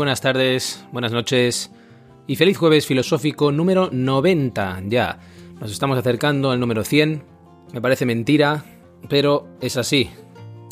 Buenas tardes, buenas noches y feliz jueves filosófico número 90 ya. Nos estamos acercando al número 100. Me parece mentira, pero es así.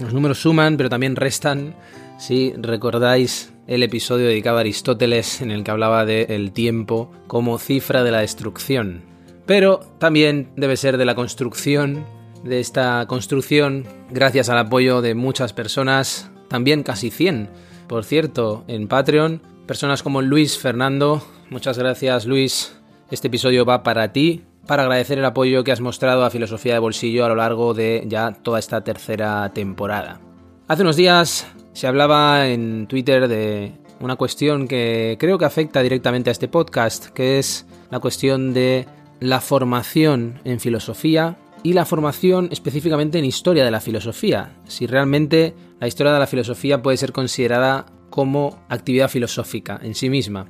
Los números suman, pero también restan. Si recordáis el episodio dedicado a Aristóteles en el que hablaba del tiempo como cifra de la destrucción. Pero también debe ser de la construcción, de esta construcción, gracias al apoyo de muchas personas, también casi 100 por cierto, en Patreon, personas como Luis Fernando, muchas gracias Luis, este episodio va para ti, para agradecer el apoyo que has mostrado a Filosofía de Bolsillo a lo largo de ya toda esta tercera temporada. Hace unos días se hablaba en Twitter de una cuestión que creo que afecta directamente a este podcast, que es la cuestión de la formación en filosofía y la formación específicamente en historia de la filosofía. Si realmente la historia de la filosofía puede ser considerada como actividad filosófica en sí misma.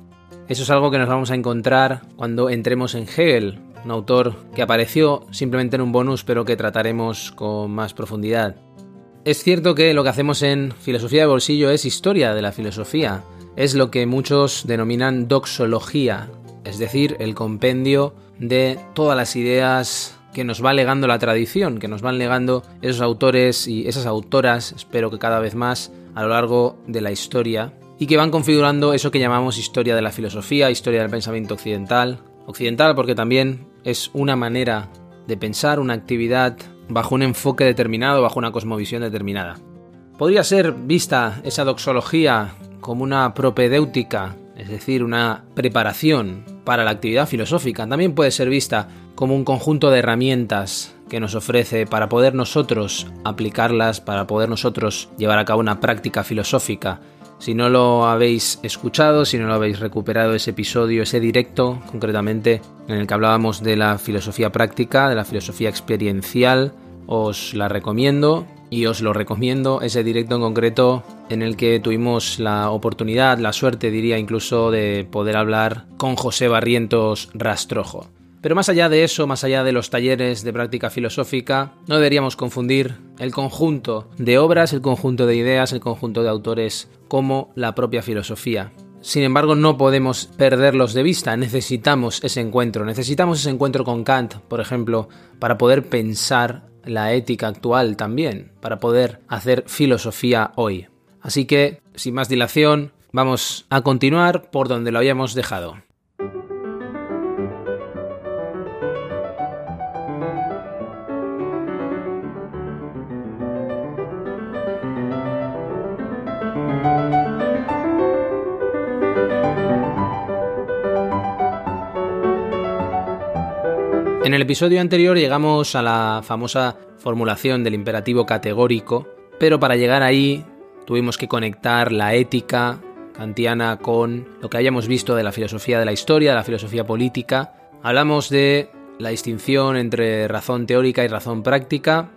Eso es algo que nos vamos a encontrar cuando entremos en Hegel, un autor que apareció simplemente en un bonus pero que trataremos con más profundidad. Es cierto que lo que hacemos en Filosofía de Bolsillo es historia de la filosofía, es lo que muchos denominan doxología, es decir, el compendio de todas las ideas que nos va legando la tradición, que nos van legando esos autores y esas autoras, espero que cada vez más, a lo largo de la historia, y que van configurando eso que llamamos historia de la filosofía, historia del pensamiento occidental. Occidental porque también es una manera de pensar una actividad bajo un enfoque determinado, bajo una cosmovisión determinada. Podría ser vista esa doxología como una propedéutica, es decir, una preparación para la actividad filosófica. También puede ser vista como un conjunto de herramientas que nos ofrece para poder nosotros aplicarlas, para poder nosotros llevar a cabo una práctica filosófica. Si no lo habéis escuchado, si no lo habéis recuperado ese episodio, ese directo concretamente en el que hablábamos de la filosofía práctica, de la filosofía experiencial, os la recomiendo y os lo recomiendo, ese directo en concreto en el que tuvimos la oportunidad, la suerte diría incluso de poder hablar con José Barrientos Rastrojo. Pero más allá de eso, más allá de los talleres de práctica filosófica, no deberíamos confundir el conjunto de obras, el conjunto de ideas, el conjunto de autores como la propia filosofía. Sin embargo, no podemos perderlos de vista, necesitamos ese encuentro, necesitamos ese encuentro con Kant, por ejemplo, para poder pensar la ética actual también, para poder hacer filosofía hoy. Así que, sin más dilación, vamos a continuar por donde lo habíamos dejado. En el episodio anterior llegamos a la famosa formulación del imperativo categórico, pero para llegar ahí tuvimos que conectar la ética kantiana con lo que hayamos visto de la filosofía de la historia, de la filosofía política. Hablamos de la distinción entre razón teórica y razón práctica,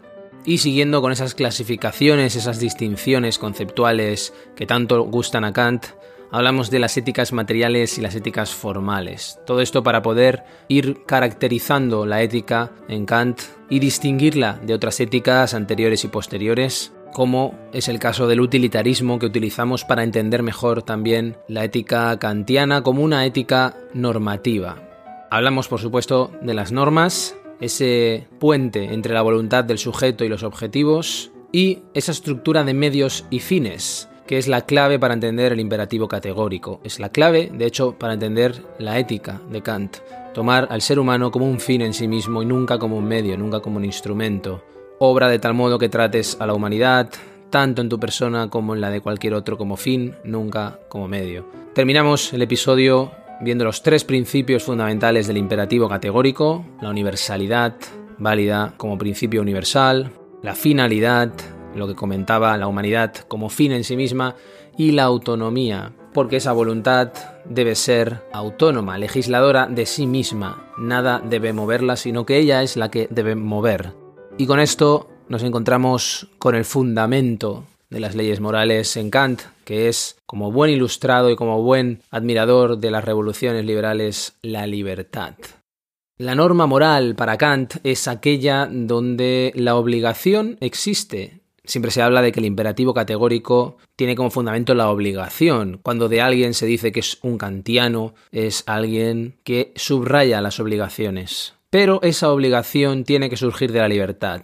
y siguiendo con esas clasificaciones, esas distinciones conceptuales que tanto gustan a Kant, hablamos de las éticas materiales y las éticas formales. Todo esto para poder ir caracterizando la ética en Kant y distinguirla de otras éticas anteriores y posteriores, como es el caso del utilitarismo que utilizamos para entender mejor también la ética kantiana como una ética normativa. Hablamos, por supuesto, de las normas, ese puente entre la voluntad del sujeto y los objetivos, y esa estructura de medios y fines, que es la clave para entender el imperativo categórico. Es la clave, de hecho, para entender la ética de Kant. Tomar al ser humano como un fin en sí mismo y nunca como un medio, nunca como un instrumento. Obra de tal modo que trates a la humanidad, tanto en tu persona como en la de cualquier otro como fin, nunca como medio. Terminamos el episodio viendo los tres principios fundamentales del imperativo categórico, la universalidad, válida como principio universal, la finalidad, lo que comentaba la humanidad como fin en sí misma, y la autonomía, porque esa voluntad debe ser autónoma, legisladora de sí misma. Nada debe moverla, sino que ella es la que debe mover. Y con esto nos encontramos con el fundamento de las leyes morales en Kant, que es, como buen ilustrado y como buen admirador de las revoluciones liberales, la libertad. La norma moral para Kant es aquella donde la obligación existe. Siempre se habla de que el imperativo categórico tiene como fundamento la obligación. Cuando de alguien se dice que es un kantiano, es alguien que subraya las obligaciones. Pero esa obligación tiene que surgir de la libertad,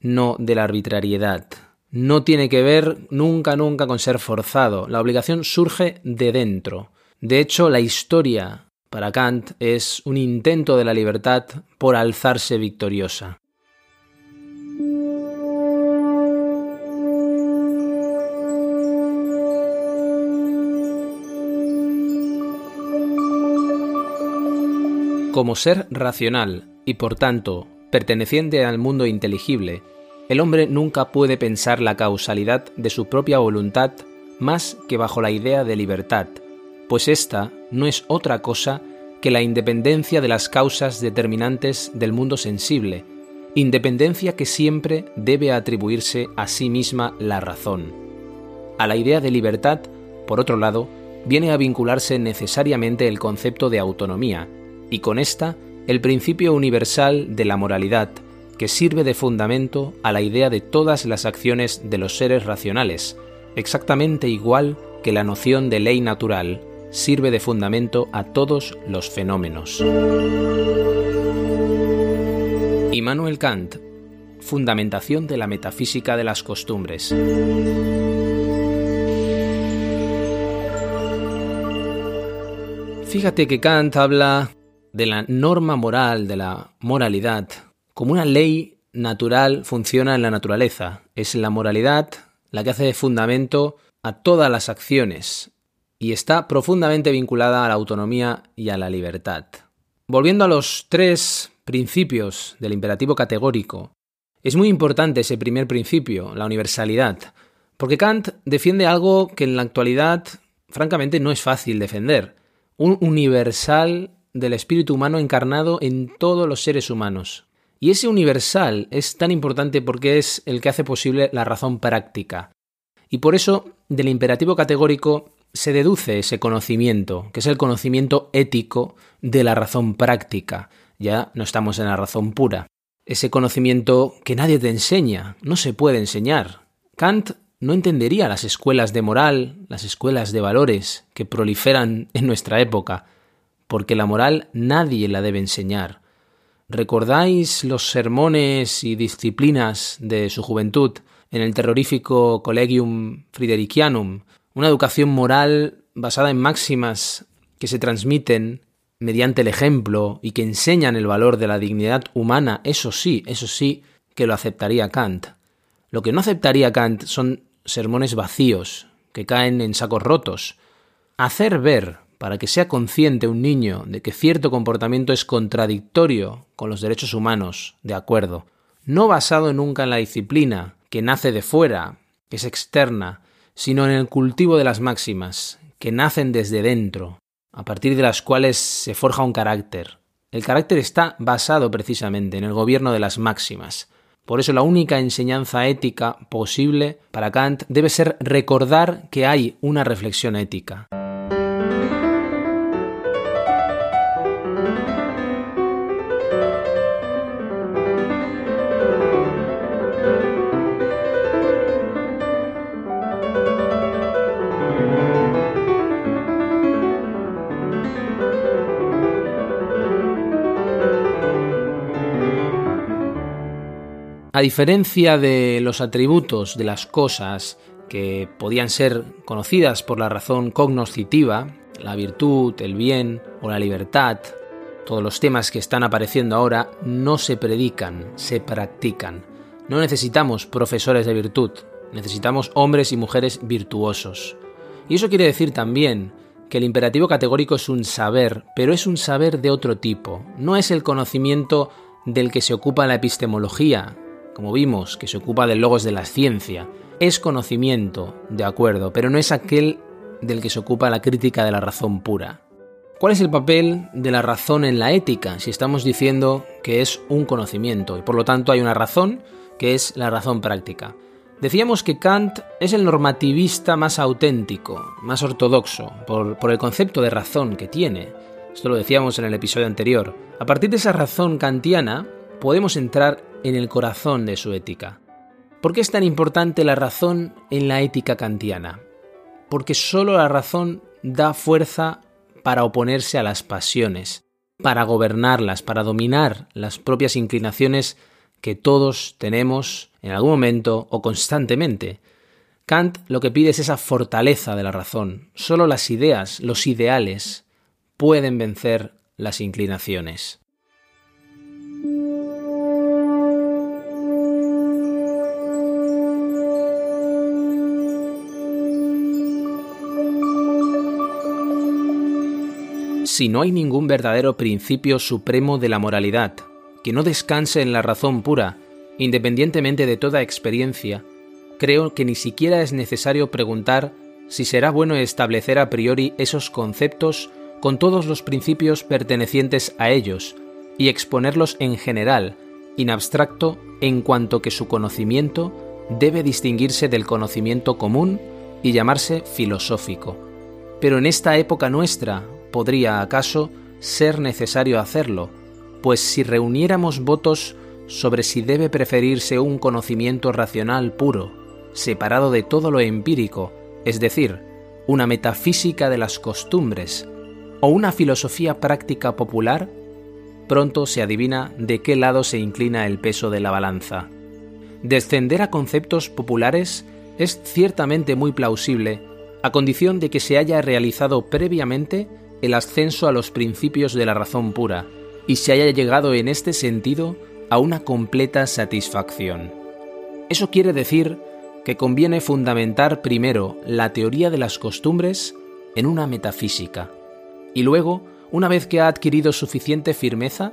no de la arbitrariedad no tiene que ver nunca, nunca con ser forzado. La obligación surge de dentro. De hecho, la historia para Kant es un intento de la libertad por alzarse victoriosa. Como ser racional y por tanto perteneciente al mundo inteligible, el hombre nunca puede pensar la causalidad de su propia voluntad más que bajo la idea de libertad, pues ésta no es otra cosa que la independencia de las causas determinantes del mundo sensible, independencia que siempre debe atribuirse a sí misma la razón. A la idea de libertad, por otro lado, viene a vincularse necesariamente el concepto de autonomía, y con ésta el principio universal de la moralidad, que sirve de fundamento a la idea de todas las acciones de los seres racionales, exactamente igual que la noción de ley natural sirve de fundamento a todos los fenómenos. Immanuel Kant, Fundamentación de la metafísica de las costumbres. Fíjate que Kant habla de la norma moral, de la moralidad, como una ley natural funciona en la naturaleza. Es la moralidad la que hace de fundamento a todas las acciones y está profundamente vinculada a la autonomía y a la libertad. Volviendo a los tres principios del imperativo categórico, es muy importante ese primer principio, la universalidad, porque Kant defiende algo que en la actualidad francamente no es fácil defender, un universal del espíritu humano encarnado en todos los seres humanos. Y ese universal es tan importante porque es el que hace posible la razón práctica. Y por eso del imperativo categórico se deduce ese conocimiento, que es el conocimiento ético de la razón práctica. Ya no estamos en la razón pura. Ese conocimiento que nadie te enseña, no se puede enseñar. Kant no entendería las escuelas de moral, las escuelas de valores que proliferan en nuestra época, porque la moral nadie la debe enseñar. ¿Recordáis los sermones y disciplinas de su juventud en el terrorífico Collegium Fridericianum? Una educación moral basada en máximas que se transmiten mediante el ejemplo y que enseñan el valor de la dignidad humana, eso sí, eso sí que lo aceptaría Kant. Lo que no aceptaría Kant son sermones vacíos, que caen en sacos rotos. Hacer ver para que sea consciente un niño de que cierto comportamiento es contradictorio con los derechos humanos, de acuerdo, no basado nunca en la disciplina, que nace de fuera, que es externa, sino en el cultivo de las máximas, que nacen desde dentro, a partir de las cuales se forja un carácter. El carácter está basado precisamente en el gobierno de las máximas. Por eso la única enseñanza ética posible para Kant debe ser recordar que hay una reflexión ética. A diferencia de los atributos de las cosas que podían ser conocidas por la razón cognoscitiva, la virtud, el bien o la libertad, todos los temas que están apareciendo ahora no se predican, se practican. No necesitamos profesores de virtud, necesitamos hombres y mujeres virtuosos. Y eso quiere decir también que el imperativo categórico es un saber, pero es un saber de otro tipo. No es el conocimiento del que se ocupa la epistemología, como vimos, que se ocupa del logos de la ciencia, es conocimiento, de acuerdo, pero no es aquel del que se ocupa la crítica de la razón pura. ¿Cuál es el papel de la razón en la ética si estamos diciendo que es un conocimiento y por lo tanto hay una razón que es la razón práctica? Decíamos que Kant es el normativista más auténtico, más ortodoxo, por, por, el concepto de razón que tiene. Esto lo decíamos en el episodio anterior. A partir de esa razón kantiana, podemos entrar en el corazón de su ética. ¿Por qué es tan importante la razón en la ética kantiana? Porque solo la razón da fuerza para oponerse a las pasiones, para gobernarlas, para dominar las propias inclinaciones que todos tenemos en algún momento o constantemente. Kant lo que pide es esa fortaleza de la razón. Solo las ideas, los ideales, pueden vencer las inclinaciones. Si no hay ningún verdadero principio supremo de la moralidad, que no descanse en la razón pura, independientemente de toda experiencia, creo que ni siquiera es necesario preguntar si será bueno establecer a priori esos conceptos con todos los principios pertenecientes a ellos y exponerlos en general, in abstracto, en cuanto que su conocimiento debe distinguirse del conocimiento común y llamarse filosófico. Pero en esta época nuestra, podría acaso ser necesario hacerlo, pues si reuniéramos votos sobre si debe preferirse un conocimiento racional puro, separado de todo lo empírico, es decir, una metafísica de las costumbres, o una filosofía práctica popular, pronto se adivina de qué lado se inclina el peso de la balanza. Descender a conceptos populares es ciertamente muy plausible, a condición de que se haya realizado previamente el ascenso a los principios de la razón pura y se haya llegado en este sentido a una completa satisfacción. Eso quiere decir que conviene fundamentar primero la teoría de las costumbres en una metafísica y luego, una vez que ha adquirido suficiente firmeza,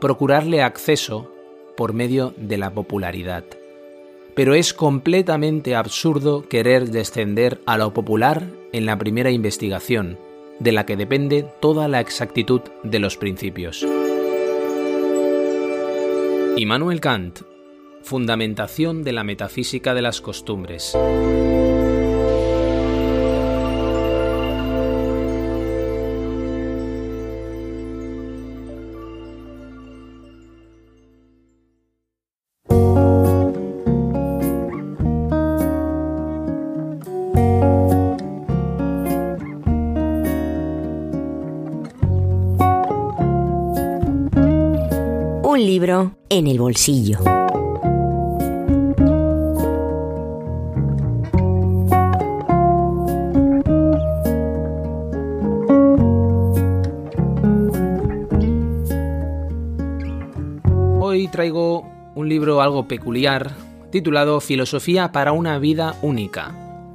procurarle acceso por medio de la popularidad. Pero es completamente absurdo querer descender a lo popular en la primera investigación, de la que depende toda la exactitud de los principios. Immanuel Kant, Fundamentación de la metafísica de las costumbres. Libro en el bolsillo. Hoy traigo un libro algo peculiar titulado Filosofía para una vida única.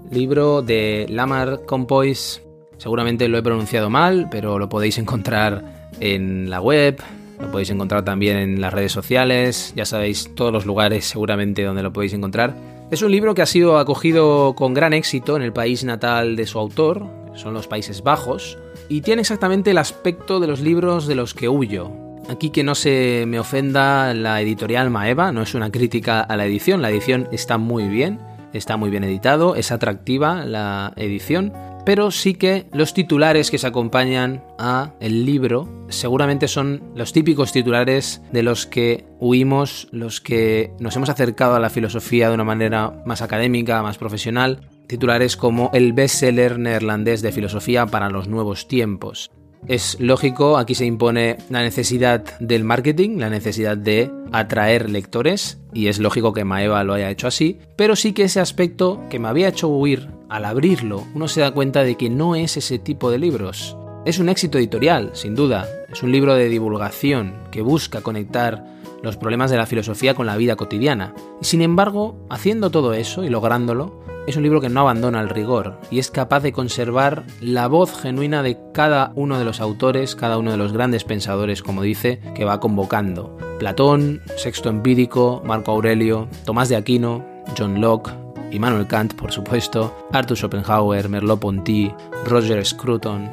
Libro de Lamar Compois. Seguramente lo he pronunciado mal, pero lo podéis encontrar en la web, lo podéis encontrar también en las redes sociales, ya sabéis todos los lugares seguramente donde lo podéis encontrar. Es un libro que ha sido acogido con gran éxito en el país natal de su autor, son los Países Bajos, y tiene exactamente el aspecto de los libros de los que huyo. Aquí que no se me ofenda la editorial Maeva, no es una crítica a la edición, la edición está muy bien, está muy bien editado, es atractiva la edición, pero sí que los titulares que se acompañan a el libro seguramente son los típicos titulares de los que huimos, los que nos hemos acercado a la filosofía de una manera más académica, más profesional, titulares como el bestseller neerlandés de filosofía para los nuevos tiempos. Es lógico, aquí se impone la necesidad del marketing, la necesidad de atraer lectores, y es lógico que Maeva lo haya hecho así, pero sí que ese aspecto que me había hecho huir, al abrirlo, uno se da cuenta de que no es ese tipo de libros. Es un éxito editorial, sin duda, es un libro de divulgación que busca conectar los problemas de la filosofía con la vida cotidiana. Y sin embargo, haciendo todo eso y lográndolo, es un libro que no abandona el rigor y es capaz de conservar la voz genuina de cada uno de los autores, cada uno de los grandes pensadores, como dice, que va convocando. Platón, Sexto Empírico, Marco Aurelio, Tomás de Aquino, John Locke, Immanuel Kant, por supuesto, Arthur Schopenhauer, Merleau-Ponty, Roger Scruton.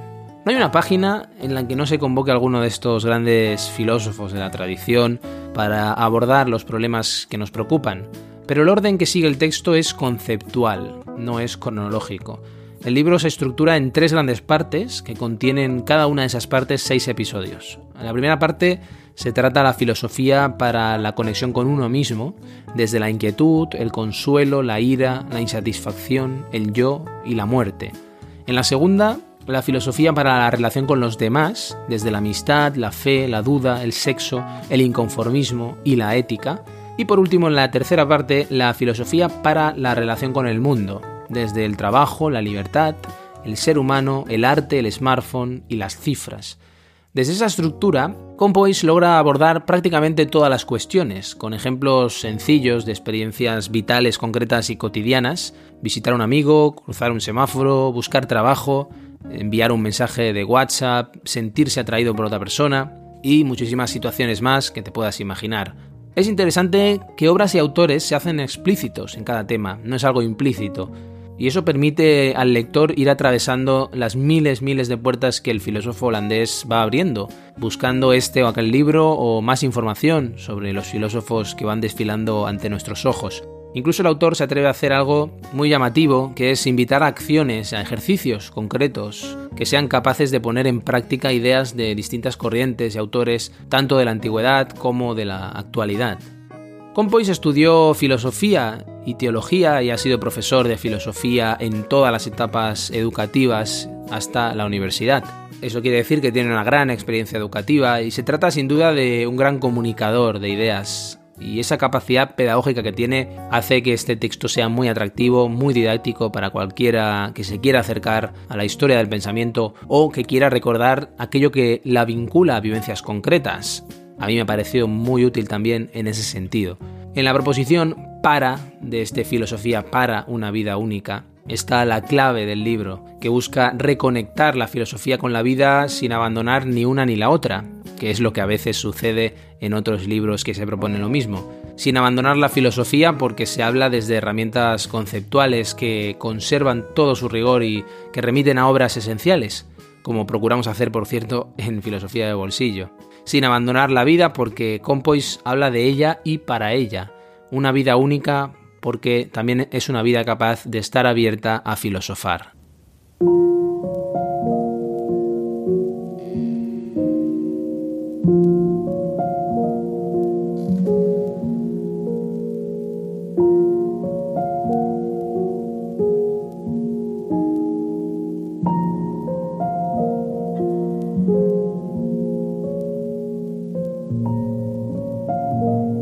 No hay una página en la que no se convoque alguno de estos grandes filósofos de la tradición para abordar los problemas que nos preocupan, pero el orden que sigue el texto es conceptual, no es cronológico. El libro se estructura en tres grandes partes que contienen cada una de esas partes seis episodios. En la primera parte se trata la filosofía para la conexión con uno mismo, desde la inquietud, el consuelo, la ira, la insatisfacción, el yo y la muerte. En la segunda, la filosofía para la relación con los demás, desde la amistad, la fe, la duda, el sexo, el inconformismo y la ética. Y por último, en la tercera parte, la filosofía para la relación con el mundo, desde el trabajo, la libertad, el ser humano, el arte, el smartphone y las cifras. Desde esa estructura, Compoise logra abordar prácticamente todas las cuestiones, con ejemplos sencillos de experiencias vitales concretas y cotidianas, visitar a un amigo, cruzar un semáforo, buscar trabajo, enviar un mensaje de WhatsApp, sentirse atraído por otra persona y muchísimas situaciones más que te puedas imaginar. Es interesante que obras y autores se hacen explícitos en cada tema, no es algo implícito y eso permite al lector ir atravesando las miles, miles de puertas que el filósofo holandés va abriendo, buscando este o aquel libro o más información sobre los filósofos que van desfilando ante nuestros ojos. Incluso el autor se atreve a hacer algo muy llamativo, que es invitar a acciones, a ejercicios concretos, que sean capaces de poner en práctica ideas de distintas corrientes y autores, tanto de la antigüedad como de la actualidad. Compois estudió filosofía y teología y ha sido profesor de filosofía en todas las etapas educativas hasta la universidad. Eso quiere decir que tiene una gran experiencia educativa y se trata sin duda de un gran comunicador de ideas. Y esa capacidad pedagógica que tiene hace que este texto sea muy atractivo, muy didáctico para cualquiera que se quiera acercar a la historia del pensamiento o que quiera recordar aquello que la vincula a vivencias concretas a mí me ha parecido muy útil también en ese sentido. En la proposición para de este filosofía para una vida única está la clave del libro, que busca reconectar la filosofía con la vida sin abandonar ni una ni la otra, que es lo que a veces sucede en otros libros que se proponen lo mismo. Sin abandonar la filosofía porque se habla desde herramientas conceptuales que conservan todo su rigor y que remiten a obras esenciales, como procuramos hacer por cierto en Filosofía de Bolsillo sin abandonar la vida porque Compois habla de ella y para ella, una vida única porque también es una vida capaz de estar abierta a filosofar.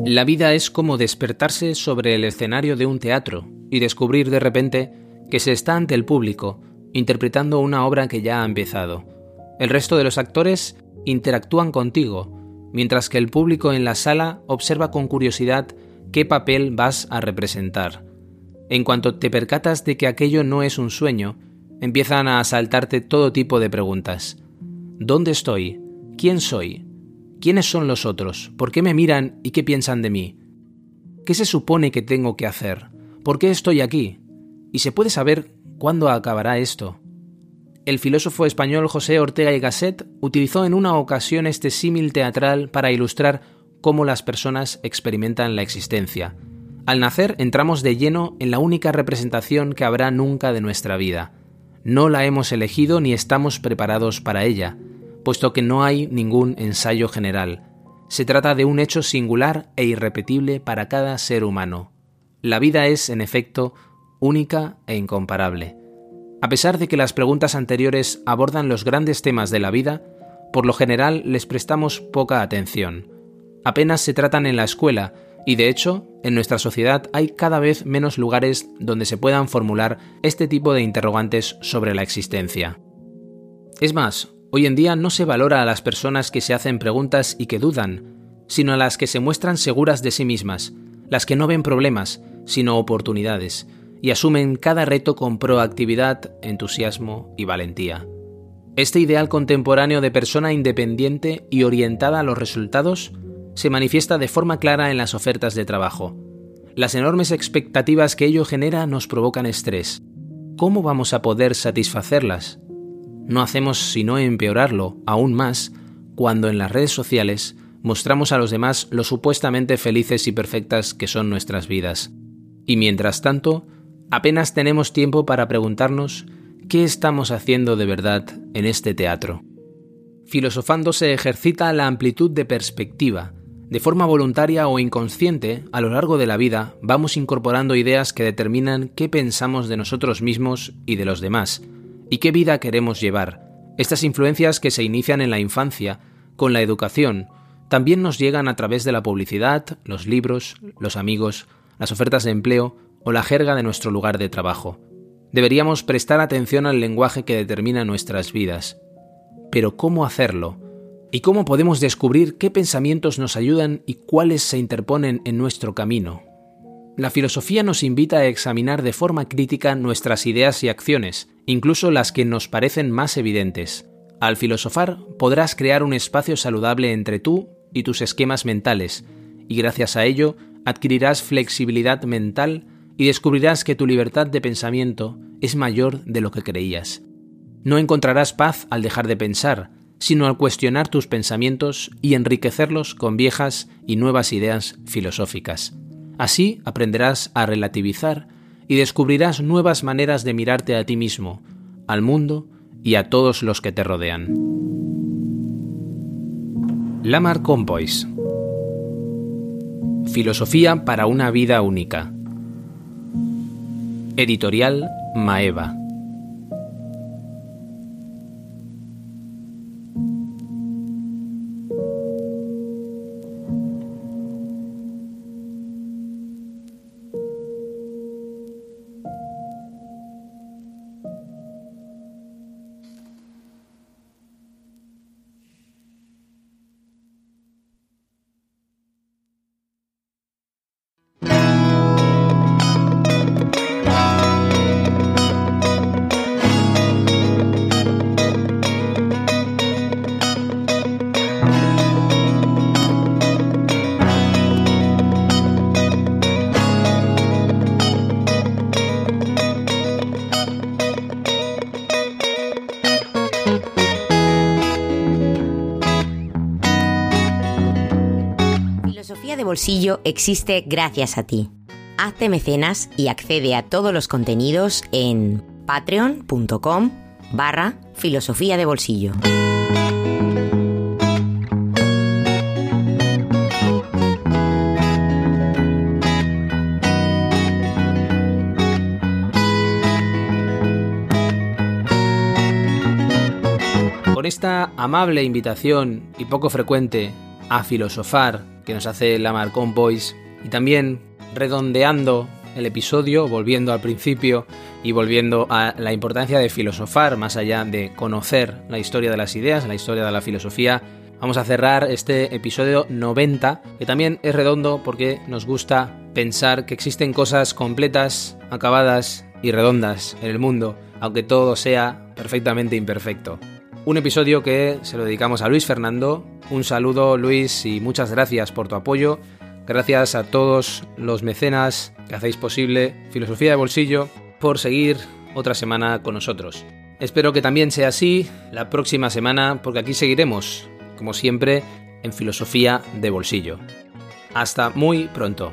La vida es como despertarse sobre el escenario de un teatro y descubrir de repente que se está ante el público, interpretando una obra que ya ha empezado. El resto de los actores interactúan contigo, mientras que el público en la sala observa con curiosidad qué papel vas a representar. En cuanto te percatas de que aquello no es un sueño, empiezan a asaltarte todo tipo de preguntas. ¿Dónde estoy? ¿Quién soy? ¿Quiénes son los otros? ¿Por qué me miran y qué piensan de mí? ¿Qué se supone que tengo que hacer? ¿Por qué estoy aquí? ¿Y se puede saber cuándo acabará esto? El filósofo español José Ortega y Gasset utilizó en una ocasión este símil teatral para ilustrar cómo las personas experimentan la existencia. Al nacer entramos de lleno en la única representación que habrá nunca de nuestra vida. No la hemos elegido ni estamos preparados para ella puesto que no hay ningún ensayo general. Se trata de un hecho singular e irrepetible para cada ser humano. La vida es, en efecto, única e incomparable. A pesar de que las preguntas anteriores abordan los grandes temas de la vida, por lo general les prestamos poca atención. Apenas se tratan en la escuela, y de hecho, en nuestra sociedad hay cada vez menos lugares donde se puedan formular este tipo de interrogantes sobre la existencia. Es más, Hoy en día no se valora a las personas que se hacen preguntas y que dudan, sino a las que se muestran seguras de sí mismas, las que no ven problemas, sino oportunidades, y asumen cada reto con proactividad, entusiasmo y valentía. Este ideal contemporáneo de persona independiente y orientada a los resultados se manifiesta de forma clara en las ofertas de trabajo. Las enormes expectativas que ello genera nos provocan estrés. ¿Cómo vamos a poder satisfacerlas? No hacemos sino empeorarlo aún más cuando en las redes sociales mostramos a los demás lo supuestamente felices y perfectas que son nuestras vidas. Y mientras tanto, apenas tenemos tiempo para preguntarnos qué estamos haciendo de verdad en este teatro. Filosofando se ejercita la amplitud de perspectiva. De forma voluntaria o inconsciente, a lo largo de la vida vamos incorporando ideas que determinan qué pensamos de nosotros mismos y de los demás, y qué vida queremos llevar. Estas influencias que se inician en la infancia, con la educación, también nos llegan a través de la publicidad, los libros, los amigos, las ofertas de empleo o la jerga de nuestro lugar de trabajo. Deberíamos prestar atención al lenguaje que determina nuestras vidas. Pero ¿cómo hacerlo? ¿Y cómo podemos descubrir qué pensamientos nos ayudan y cuáles se interponen en nuestro camino? La filosofía nos invita a examinar de forma crítica nuestras ideas y acciones, incluso las que nos parecen más evidentes. Al filosofar podrás crear un espacio saludable entre tú y tus esquemas mentales, y gracias a ello adquirirás flexibilidad mental y descubrirás que tu libertad de pensamiento es mayor de lo que creías. No encontrarás paz al dejar de pensar, sino al cuestionar tus pensamientos y enriquecerlos con viejas y nuevas ideas filosóficas. Así aprenderás a relativizar y descubrirás nuevas maneras de mirarte a ti mismo, al mundo y a todos los que te rodean. Lamar Compois Filosofía para una vida única. Editorial Maeva. Bolsillo existe gracias a ti. Hazte mecenas y accede a todos los contenidos en patreon.com barra filosofía de bolsillo. Con esta amable invitación y poco frecuente a filosofar que nos hace la Marcon Boys y también redondeando el episodio, volviendo al principio y volviendo a la importancia de filosofar más allá de conocer la historia de las ideas, la historia de la filosofía. Vamos a cerrar este episodio 90, que también es redondo porque nos gusta pensar que existen cosas completas, acabadas y redondas en el mundo, aunque todo sea perfectamente imperfecto. Un episodio que se lo dedicamos a Luis Fernando. Un saludo Luis y muchas gracias por tu apoyo. Gracias a todos los mecenas que hacéis posible Filosofía de Bolsillo por seguir otra semana con nosotros. Espero que también sea así la próxima semana porque aquí seguiremos, como siempre, en Filosofía de Bolsillo. Hasta muy pronto.